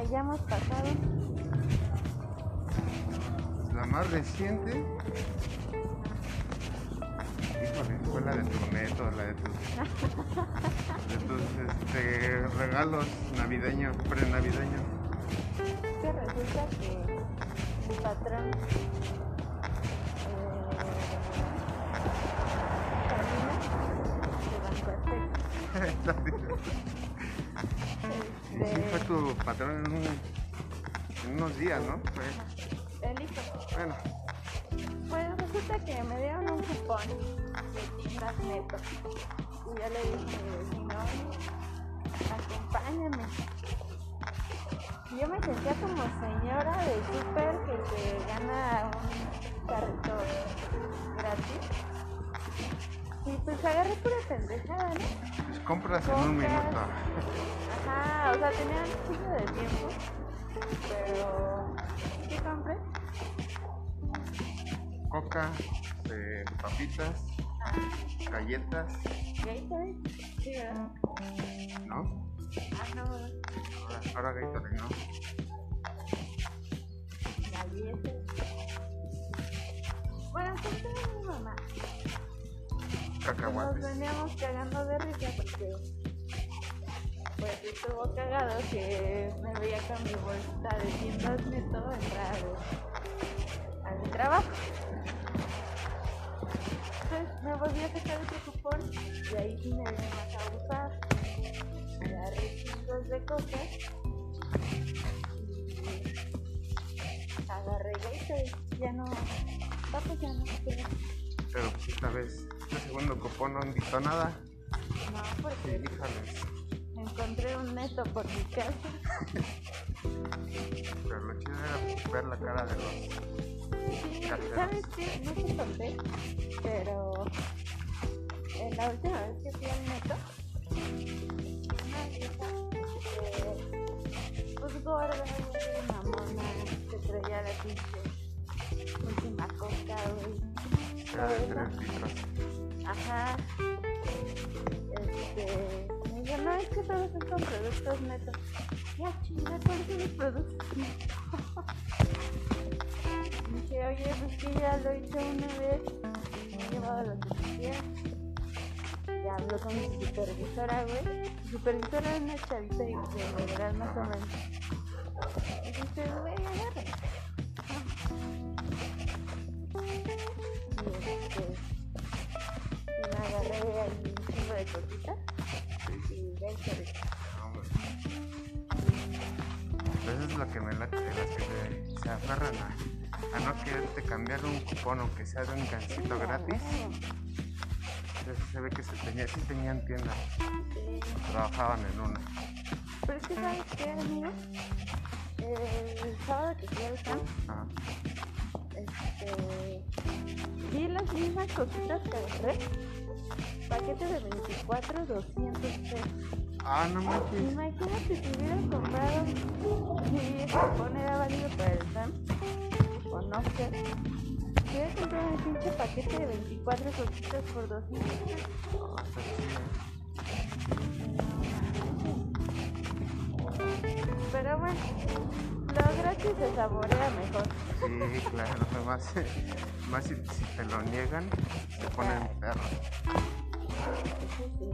hayamos pasado. La más reciente. Híjole, fue la de tu neto, la de tus, de tus este, regalos navideños, prenavideños. Que resulta que mi patrón patrón en, un- en unos días, ¿no? Fue- el hijo. bueno, Pues resulta que me dieron un cupón de tiendas neto. Y yo le dije, si no, acompáñame. Yo me sentía como señora de súper que se gana un carrito gratis. Y pues agarré pura pendejada, ¿no? pues compras en un minuto. Ajá, o sea, tenía un chingo de tiempo. Pero, ¿qué compré? Coca, eh, papitas, Ah, galletas, Gatorade. Sí, ¿verdad? ¿no? Ah, no, Ahora, ahora Gatorade, ¿no? galletas. Bueno, mi mamá. Nos veníamos cagando de risa porque pues estuvo cagado que me veía con mi bolsita de tiendas neto entrar a mi trabajo. Entonces me volví a sacar ese cupón y ahí sí me vine más a abusar. Agarré chingos de cosas y agarré Gatorade. Ya no, papas ya no. Pero pues esta vez, este segundo cupón no invitó nada. No, porque híjole. encontré un neto por mi casa. Pero lo chido era ver la cara de los. Sí, Caseros. ¿sabes qué? No te conté, pero en la última vez que fui al neto, una vieja, eh, pues gorda, mamona, que traía la pinche Era de Todo eso. 3 litros. Ajá. Este, me dijo, no, es que todos son con productos netos. Ya, chinga, ¿cuáles son los productos netos? Dije, oye, pues que ya lo hice una vez, me he llevado lo que quisiera. Ya habló con mi supervisora, güey. Mi supervisora es una chavita y de mi edad más o menos. Se ve que se tenía, sí tenían tiendas, Sí. trabajaban en una. Pero es que, ¿sabes qué, amigo? El sábado que fui al camp, Ajá. este, vi las mismas cositas que agarré. Paquete de 24, 200 pesos. Ah, no manches. Imagínate si hubiera comprado si ese cupón era válido para el SAM o no sé. Si hubiera comprado un pinche paquete de 24 cositas por 200 pesos. Ah, está chido. Pero bueno, lo gratis se saborea mejor. Sí, claro, más, más si, si te lo niegan, se ponen perros. Sí, sí.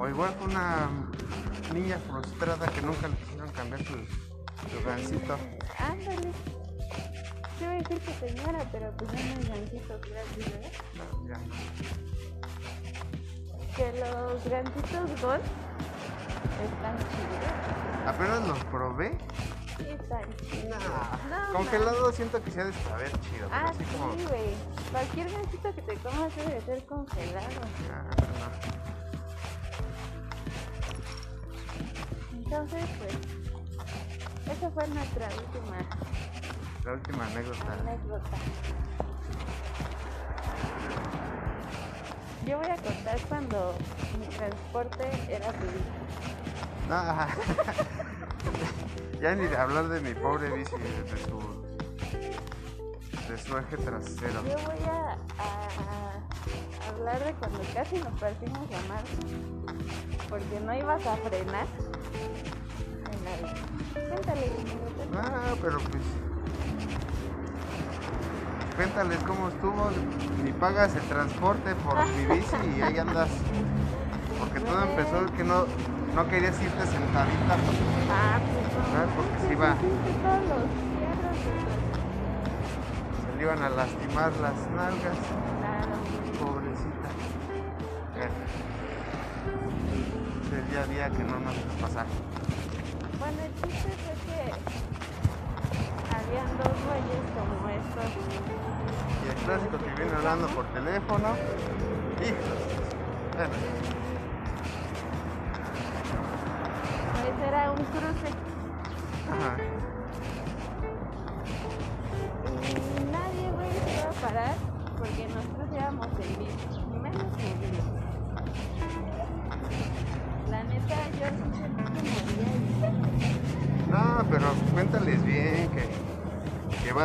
O igual fue una niña frustrada que nunca le quisieron cambiar su, su gancito. Ándale. Te iba a decir que señora, pero pues no hay gancitos gratis, ¿verdad? No, ya. Que los gancitos Gold están chidos. Apenas los probé. Sí, están chidos. Nah, No, congelado siento que se ha de saber chido. Ah, así sí, güey. Cualquier gancito que te comas debe de ser congelado. ya, no. Entonces, pues, esa fue nuestra última La última anécdota. anécdota. Yo voy a contar cuando mi transporte era público. No. ya ni de hablar de mi pobre bici, de su. de su eje trasero. Yo voy a, a- a hablar de cuando casi nos partimos la madre porque no ibas a frenar Cuéntale, cuéntale. Ah, pero pues. Cuéntales cómo estuvo. Ni pagas el transporte por mi bici y ahí andas. Porque todo empezó que no, no querías irte sentadita. pues, Ah, pues porque se iba. Se le iban a lastimar las nalgas. Pobrecita. Es el día a día que no nos va a pasar. Bueno, el chiste fue que habían dos güeyes como estos. Y el clásico que viene hablando por teléfono. Hijos. Bueno, Pues era un cruce.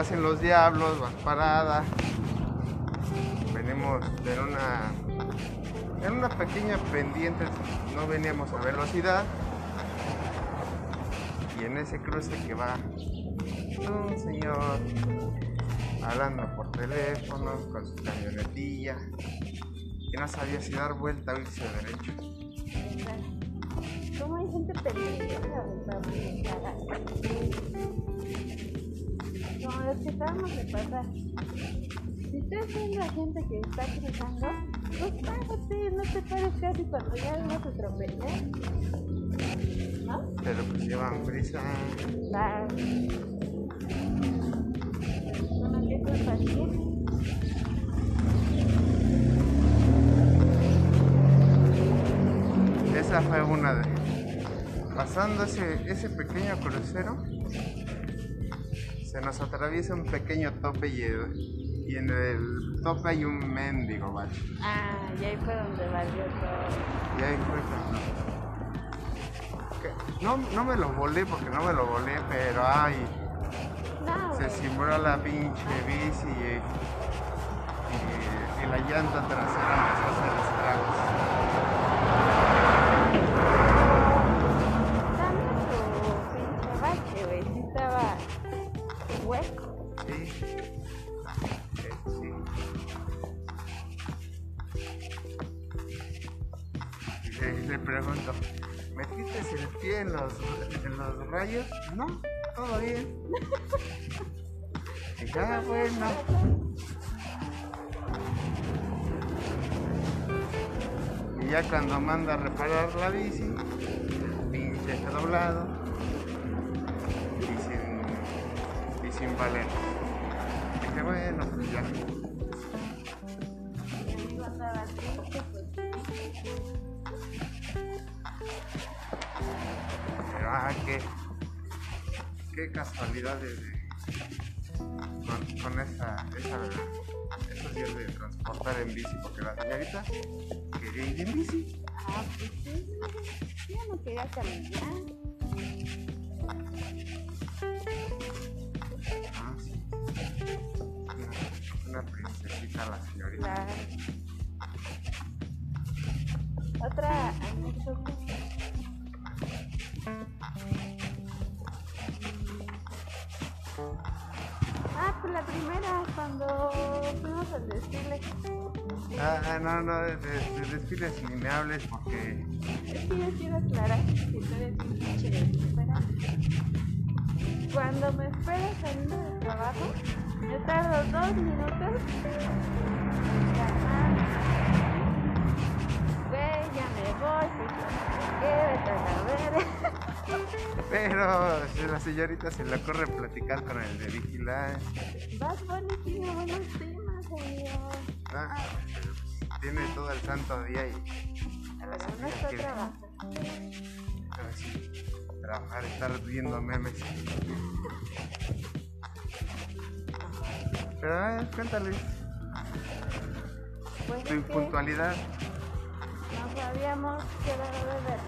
Que vas en los diablos, vas parada. Venimos en una en una pequeña pendiente, no veníamos a velocidad. Y en ese cruce que va un señor hablando por teléfono con su camionetilla y no sabía si dar vuelta o irse derecho. ¿Cómo hay gente de Como los que estábamos de pasar. Si ustedes ven la gente que está cruzando, pues párate, no te pares casi cuando ya no se atropella. ¿No? Pero pues llevan prisa. Claro. Uno que es fácil. Esa fue una de. Pasando ese, ese pequeño crucero, se nos atraviesa un pequeño tope y, y en el tope hay un mendigo, ¿vale? Ah, y ahí fue donde valió todo. Y ahí fue cuando- No, no me lo volé porque no me lo volé, pero ay, No, se güey. cimbró la pinche bici y, y- y la llanta trasera empezó a hacer estragos. Pie en los, en los rayos? No, todo bien. Y ya, bueno. Y ya cuando manda a reparar la bici, pinche doblado y sin, y sin valer. Dije, bueno, pues ya. Qué casualidades de, con, con esa, esa, esos días de transportar en bici, porque la señorita quería ir en bici. Ah, pues sí. Yo no quería caminar. Ah, sí. Una, una princesita la señorita. Claro. Otra anécdota. Ah, pues la primera, cuando fuimos al desfile. Ah, no, no, de, de- de desfiles ni me hables porque Es que yo quiero aclarar que tú eres un pinche desesperante. Cuando me esperas saliendo del trabajo, me tardo dos minutos. Ve, ya me voy, no sé qué, vete a la. Pero si la señorita se le ocurre platicar con el de vigilancia. Bad Bunny tiene buenos temas, amigo. Ah, tiene todo el santo día y A ver, uno está trabajando. trabajar, estar viendo memes. Pero a ver, cuéntale Pues tu es que puntualidad. Nos habíamos quedado de ver.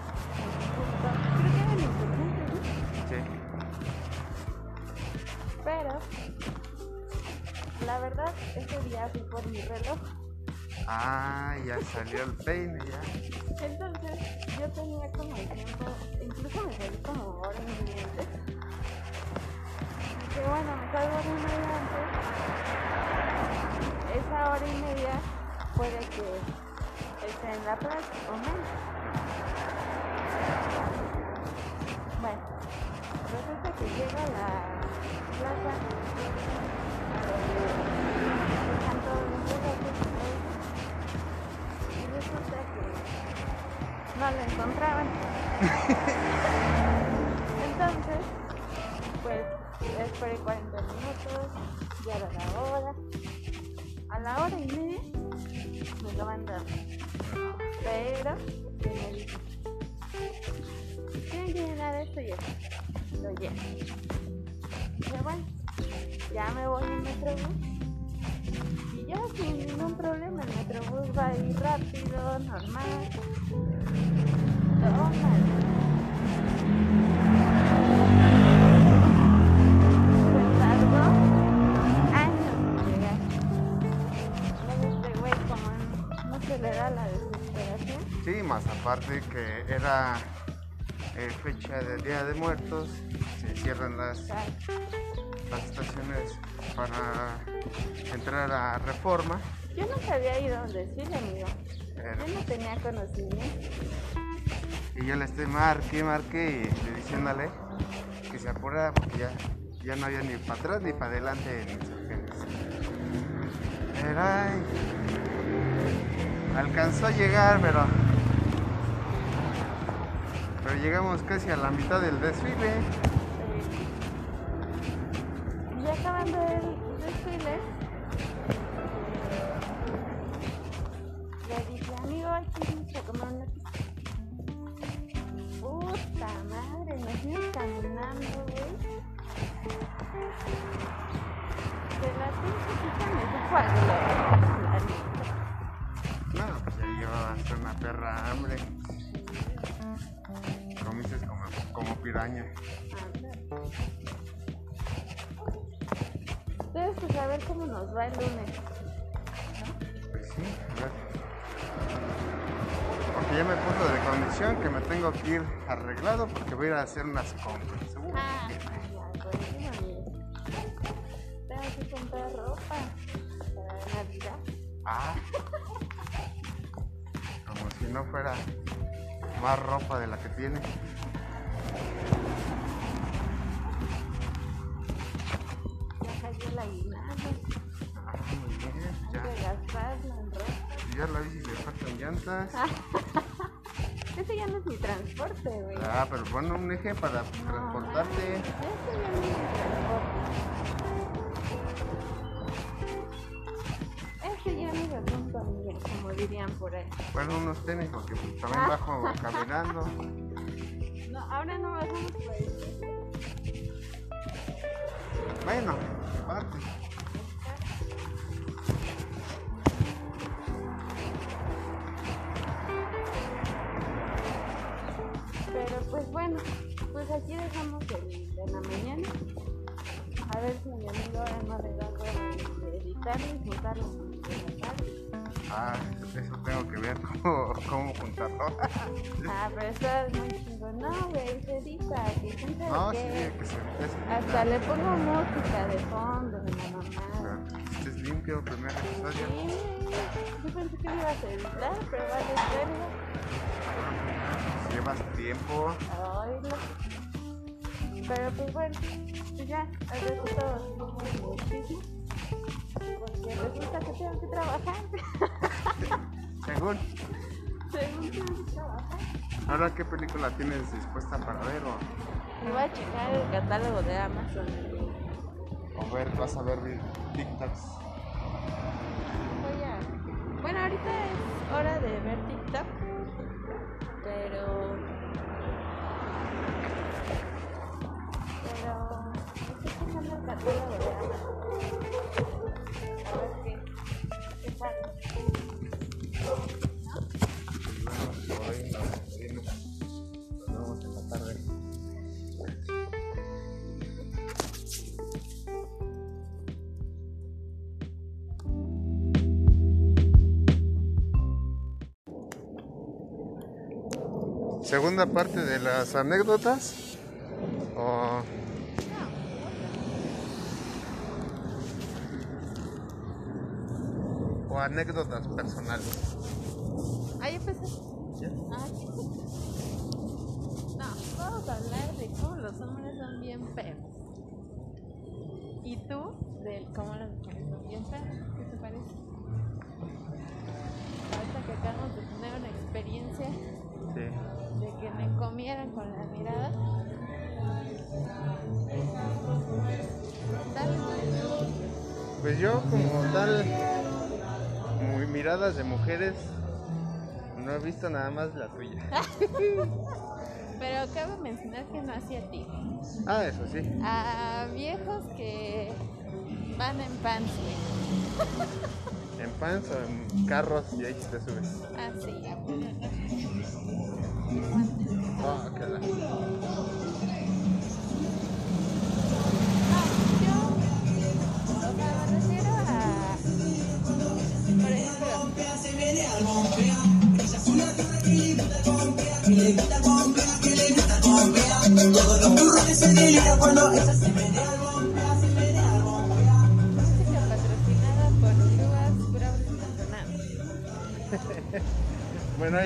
Creo que era el insurgente, ¿no? Sí. Pero, la verdad, ese día fui por mi reloj. Ah, ya salió el peine, ya. Entonces yo tenía como el tiempo, incluso me salí como hora y media antes. Que bueno, me salgo hora y media antes. Esa hora y media puede que esté en la plaza o menos. Bueno, resulta que llega la plaza están todos los eso. Y resulta que no lo encontraban. Entonces, pues esperé 40 minutos, ya era la hora. A la hora y media me lo mandaron. Pero, tienen que llenar esto y esto. Lo lleno. Dije, bueno, ya me voy en Metrobús. Y ya sin ningún problema, el Metrobús va a ir rápido, normal. Todo mal. Más aparte que era eh, fecha del Día de Muertos, se cierran las, las estaciones para entrar a Reforma. Yo nunca había ido a decirle, amigo. Yo no tenía conocimiento. y yo le estoy marque, marque y le diciéndole que se apura porque ya, ya no había ni para atrás ni para adelante en. Pero ay, alcanzó a llegar, pero pero llegamos casi a la mitad del desfile. Nos va el lunes. Pues sí. Porque ya me puso de condición que me tengo que ir arreglado porque voy a ir a hacer unas compras. Uh, Ah, ya, buenísimo, amigo. Tengo que comprar ropa para Navidad. Ah. Como si no fuera más ropa de la que tiene. Ya cayó el aguinaldo. Ya la bici le faltan llantas. Ese ya no es mi transporte, güey. Ah, pero bueno, un eje para No, transportarte. Ese ya no es mi transporte. Ese ya no es asunto mío, como dirían por ahí. Bueno, unos tenis porque pues, también bajo caminando. No, ahora no bajamos por ahí. Bueno, parte. Pues bueno, pues aquí dejamos el de la mañana. A ver si mi amigo ahora no le da de editarlo y juntarlo con de la tarde. Ah, eso tengo que ver cómo, cómo juntarlo. Ah, pero eso es muy chingón. No, güey, se edita, que sabe No, sí, que se Hasta le pongo música de fondo de la mamá. Estés limpio, primer episodio. Sí, yo pensé que lo ibas a editar, pero vale verga. Llevas tiempo. Pero pues bueno, pues ya, al resultado muchísimo. Porque resulta que tengo que trabajar. Según. Según tengo que trabajar. Ahora, ¿qué película tienes dispuesta para ver? O, Me voy a checar el catálogo de Amazon. o ver, vas a ver TikToks. Voy a... Bueno, ahorita es hora de ver TikTok. segunda parte de las anécdotas. O anécdotas personales. Ahí empecé. ¿Ya? Ah. No, vamos a hablar de cómo los hombres son bien feos. Y tú, de cómo las mujeres son bien. ¿Qué te parece? Ahorita que acabamos de tener una experiencia Sí. de que me comieran con la mirada. Dale. Pues yo como tal, miradas de mujeres, no he visto nada más la tuya. Pero cabe mencionar que no hacia ti. Ah, eso sí. A viejos que van en pants, güey. En pants o en carros y ahí te subes. Ah, sí, a huevo. Oh, qué Bueno,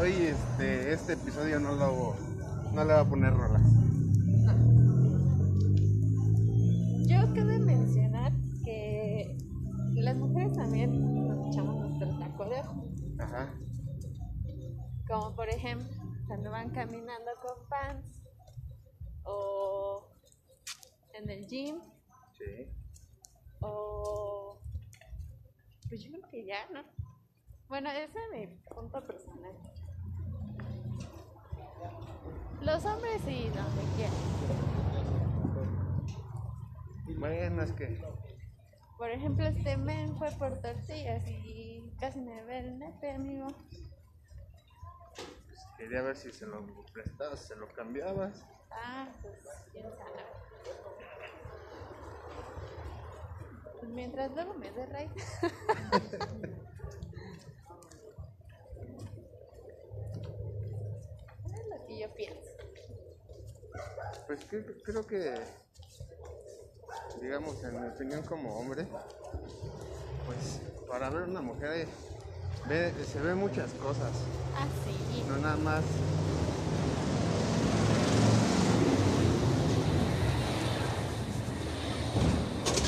hoy, este, este episodio no lo no le voy a poner rolas. Como por ejemplo, cuando van caminando con pants o en el gym Sí. o pues yo creo que ya, ¿no? Bueno, ese es mi punto personal. Los hombres sí, donde quieran. Bueno, es que Por ejemplo, este men fue por tortillas y casi me ve el nepe, amigo. Quería ver si se lo prestabas, se lo cambiabas. Ah, pues quién sabe. Pues mientras luego me dé raíz. es lo que yo pienso. Pues cre- creo que, digamos, en mi opinión como hombre, pues para ver una mujer ve- se ve muchas cosas, Ah, sí. no nada más.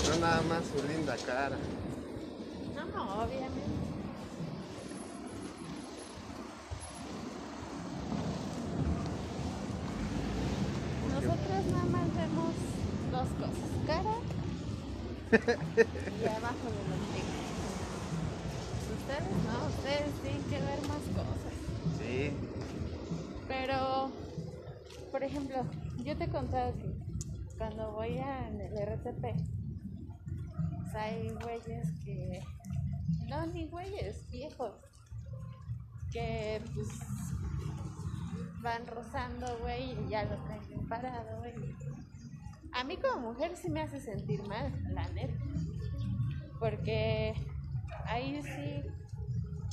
No nada más su linda cara. No, no, obviamente. Nosotros nada más vemos dos cosas, cara por ejemplo, yo te he contado que cuando voy a- en el RTP, pues hay güeyes que. No, ni güeyes, viejos. Que pues van rozando, güey, y ya lo traen parado, güey. A mí como mujer sí me hace sentir mal, la neta. Porque ahí sí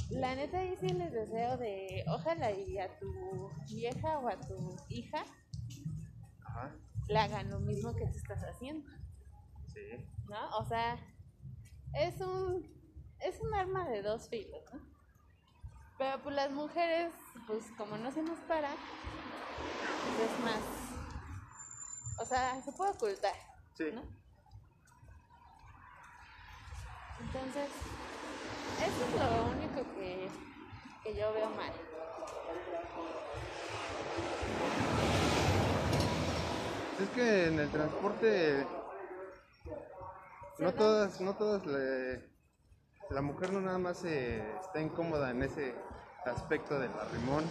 la neta ahí sí les deseo de ojalá y a tu vieja o a tu hija ajá, le hagan lo mismo que tú estás haciendo, sí, ¿no? O sea, es un es un arma de dos filos, ¿no? Pero pues las mujeres, pues como no se nos para, pues es más, o sea, se puede ocultar, sí. ¿no? Entonces, eso es lo único que, que yo veo mal. Es que en el transporte no todas, no todas le- la mujer no nada más eh, está incómoda en ese aspecto del arrimón.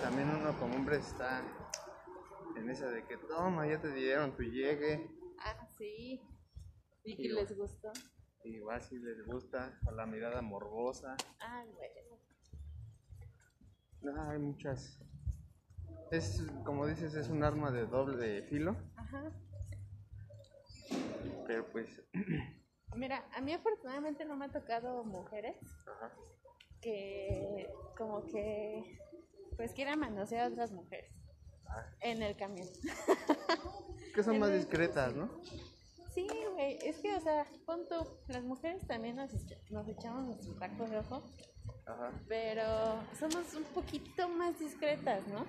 También uno como hombre está en esa de que toma, ya te dieron tu llegue. Ah, sí. ¿Y que les gustó? Igual si les gusta, o la mirada morbosa. Ah, bueno. No, hay muchas. Es, como dices, es un arma de doble filo, Ajá. pero pues... Mira, a mí afortunadamente no me ha tocado mujeres Ajá. que como que pues quiera manosear a otras mujeres Ah, en el camión. que son más discretas, ¿no? Sí, güey, es que, o sea, pon tú, las mujeres también nos, echa- nos echamos nuestro taco de ojo, Ajá. pero somos un poquito más discretas, ¿no?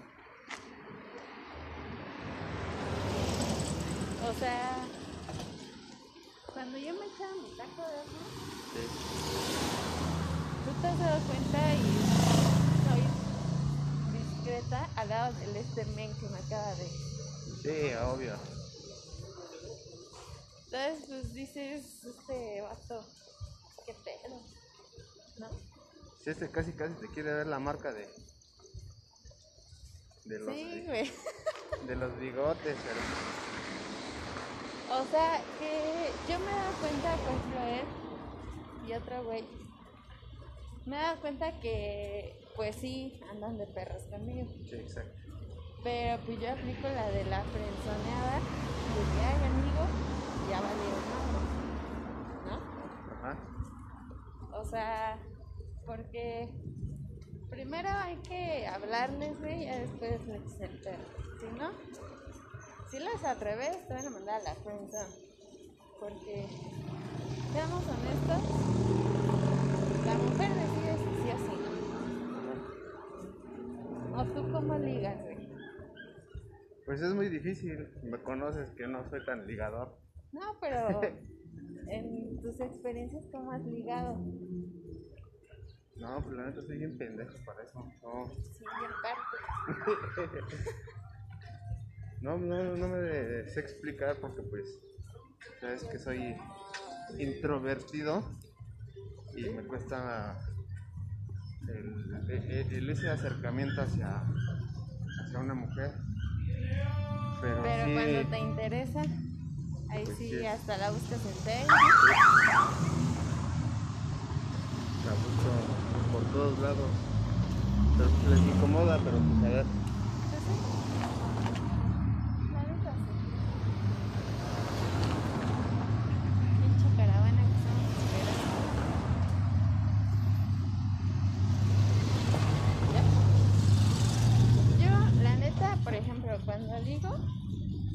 O sea, cuando yo me echaba mi taco de ojo, Sí. tú te has dado cuenta y soy discreta al lado del este men que me acaba de... Sí, obvio. Entonces, pues dices, este vato, qué pedo, ¿no? Si este casi casi te quiere ver la marca de. De los, Sí, güey. de los bigotes, pero. O sea, que yo me he dado cuenta, por ejemplo, él y otro güey, me he dado cuenta que, pues sí, andan de perros conmigo. Sí, exacto. Pero pues yo aplico la de la frenzoneada, de que ay amigo, ya valió madre, Ajá. ¿no? O sea, porque primero hay que hablarles, güey, y ya después les el perro. Si no, si las atreves, te van a mandar a la friendzone. Porque, seamos honestos, la mujer decide si sí o si no. O tú cómo ligas, güey. Pues es muy difícil. Me conoces que no soy tan ligador. No, pero en tus experiencias, ¿cómo has ligado? No, pues la neta soy bien pendejo para eso. No, Sí, en parte. no, no, no me sé explicar porque pues sabes que soy introvertido y me cuesta el, el- el- ese acercamiento hacia, hacia una mujer. Pero, Pero sí, cuando te interesa, ahí Pues sí, hasta la buscas en Facebook. la busco por todos lados. Pues, les incomoda, pero pues a ver. Pues sí. La neta sí. Pinche caravana que estamos esperando. ¿Ya? Yo, la neta, por ejemplo, cuando ligo,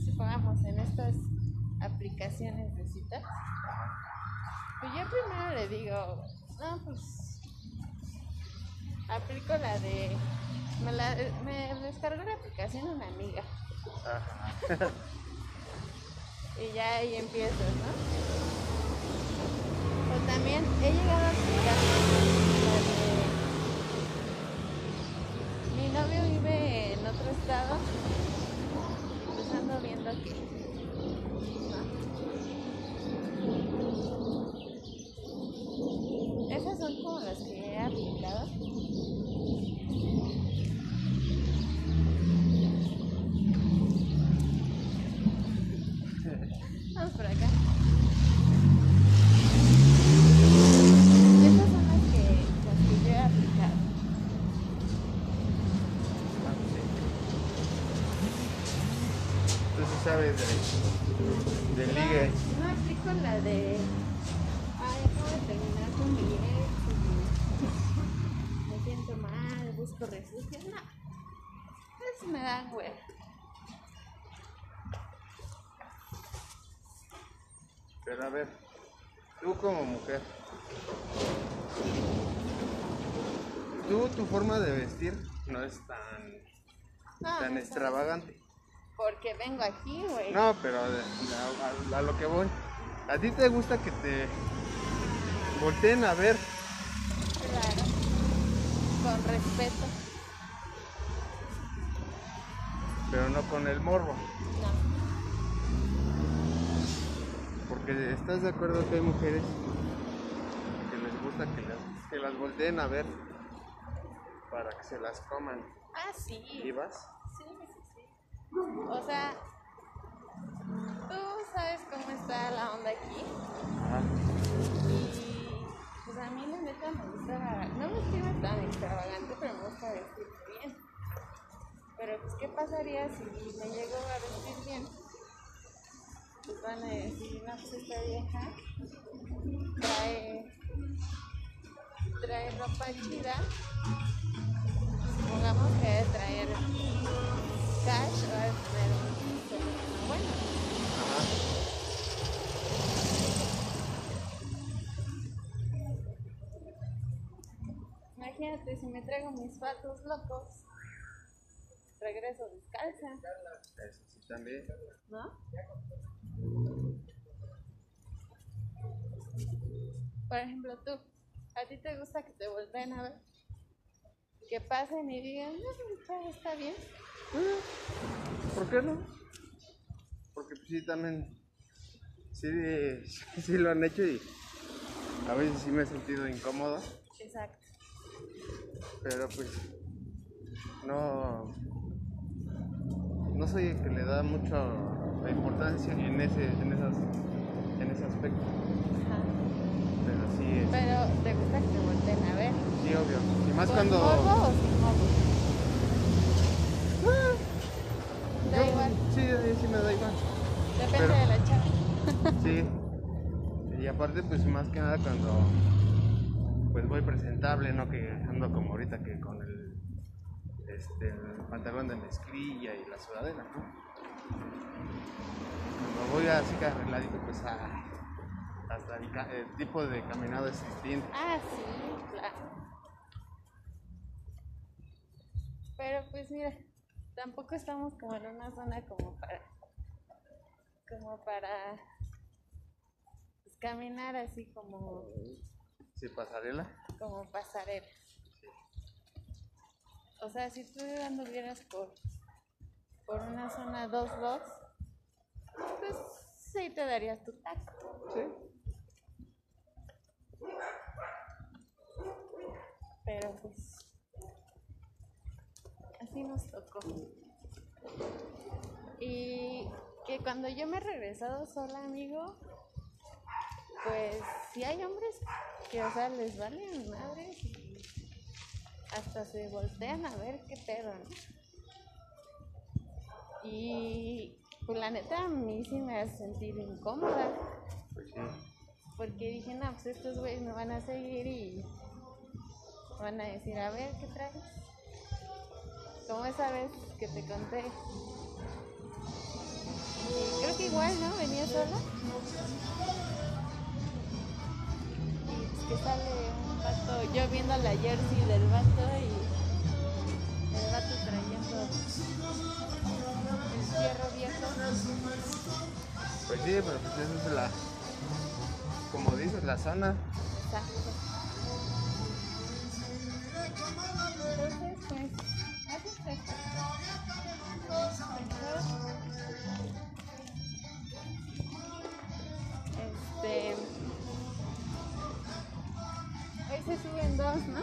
si pongamos en estas aplicaciones de citas, pues yo primero le digo, no, pues aplico la de. Me, la, me descargó la aplicación una amiga Ajá. y ya ahí empiezo, ¿no? O también he llegado a aplicar la de. Mi novio vive en otro estado y pues ando viendo que. ¿no? Esas son como las que he aplicado. Vamos por acá. Estas son las que, las que yo he aplicado. Ah, sí. Entonces sabes de, de ligue. No, no aplico la de. Ay, acabo de terminar con mi ex y me siento mal, busco refugio. No. Eso me dan güey. Pero a ver, tú como mujer, tú tu forma de vestir no es tan, No, tan no extravagante. Porque vengo aquí, güey. No, pero a- a lo que voy. A ti te gusta que te volteen a ver. Claro. Con respeto. pero no con el morbo. No. Porque estás de acuerdo que hay mujeres que les gusta que las, que las volteen a ver para que se las coman. Ah, sí. ¿Vivas? Sí, sí, sí. O sea, tú sabes cómo está la onda aquí. Ajá. Y pues a mí la neta me gusta, no vestirme tan extravagante, pero me gusta vestirme bien. Pero pues qué pasaría si me llego a vestir bien. Van a decir, no, pues esta vieja trae, trae ropa chida. Supongamos que es traer cash o has de tener un teléfono bueno. Imagínate si me traigo mis patos locos, regreso descalza, Eso sí también. ¿no? Por ejemplo, tú, ¿a ti te gusta que te volteen a ver? Que pasen y digan, no, está bien. ¿Por qué no? Porque pues sí también sí, sí lo han hecho y a veces sí me he sentido incómodo, Exacto. pero pues no no soy el que le da mucha importancia en ese en esas en ese aspecto, Ajá. pero sí es- Pero te gusta que te volteen a ver. sí obvio, y más ¿Con cuando morbo o sin morbo? Da yo- igual, sí, sí me da igual. depende pero- de la chava. Sí. Y aparte, pues más que nada cuando pues voy presentable, no que ando como ahorita que con el, este, el pantalón de mezclilla y la sudadera, ¿no? Cuando voy así que arregladito, pues ah, hasta el, tipo de caminado es distinto. Ah, sí, claro. Pero pues mira, tampoco estamos como en una zona como para como para pues, caminar así como Sí, pasarela. como pasarela. O sea, si tú anduvieras por por una zona 2-2, pues sí te darías tu taco. Sí. Pero pues así nos tocó. Y que cuando yo me he regresado sola, amigo, pues sí hay hombres que, o sea, les valen madres y hasta se voltean a ver qué pedo, ¿no? Y pues la neta a mí sí me hace sentir incómoda. Pues sí. Porque dije, no, pues estos güeyes me van a seguir y van a decir, a ver, ¿qué traes? Como esa vez que te conté. Y creo que igual, ¿no? Venía sola. Y pues que sale un vato, yo viendo la jersey del vato y el vato trayendo el fierro viejo. Pues sí, pero pues esa es la, como dices, la zona. Exacto. Entonces, pues, fue. Este. Hoy se suben dos, ¿no?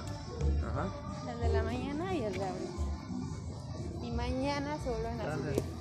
Ajá. El de la mañana y el de ahorita. Y mañana se vuelven a subir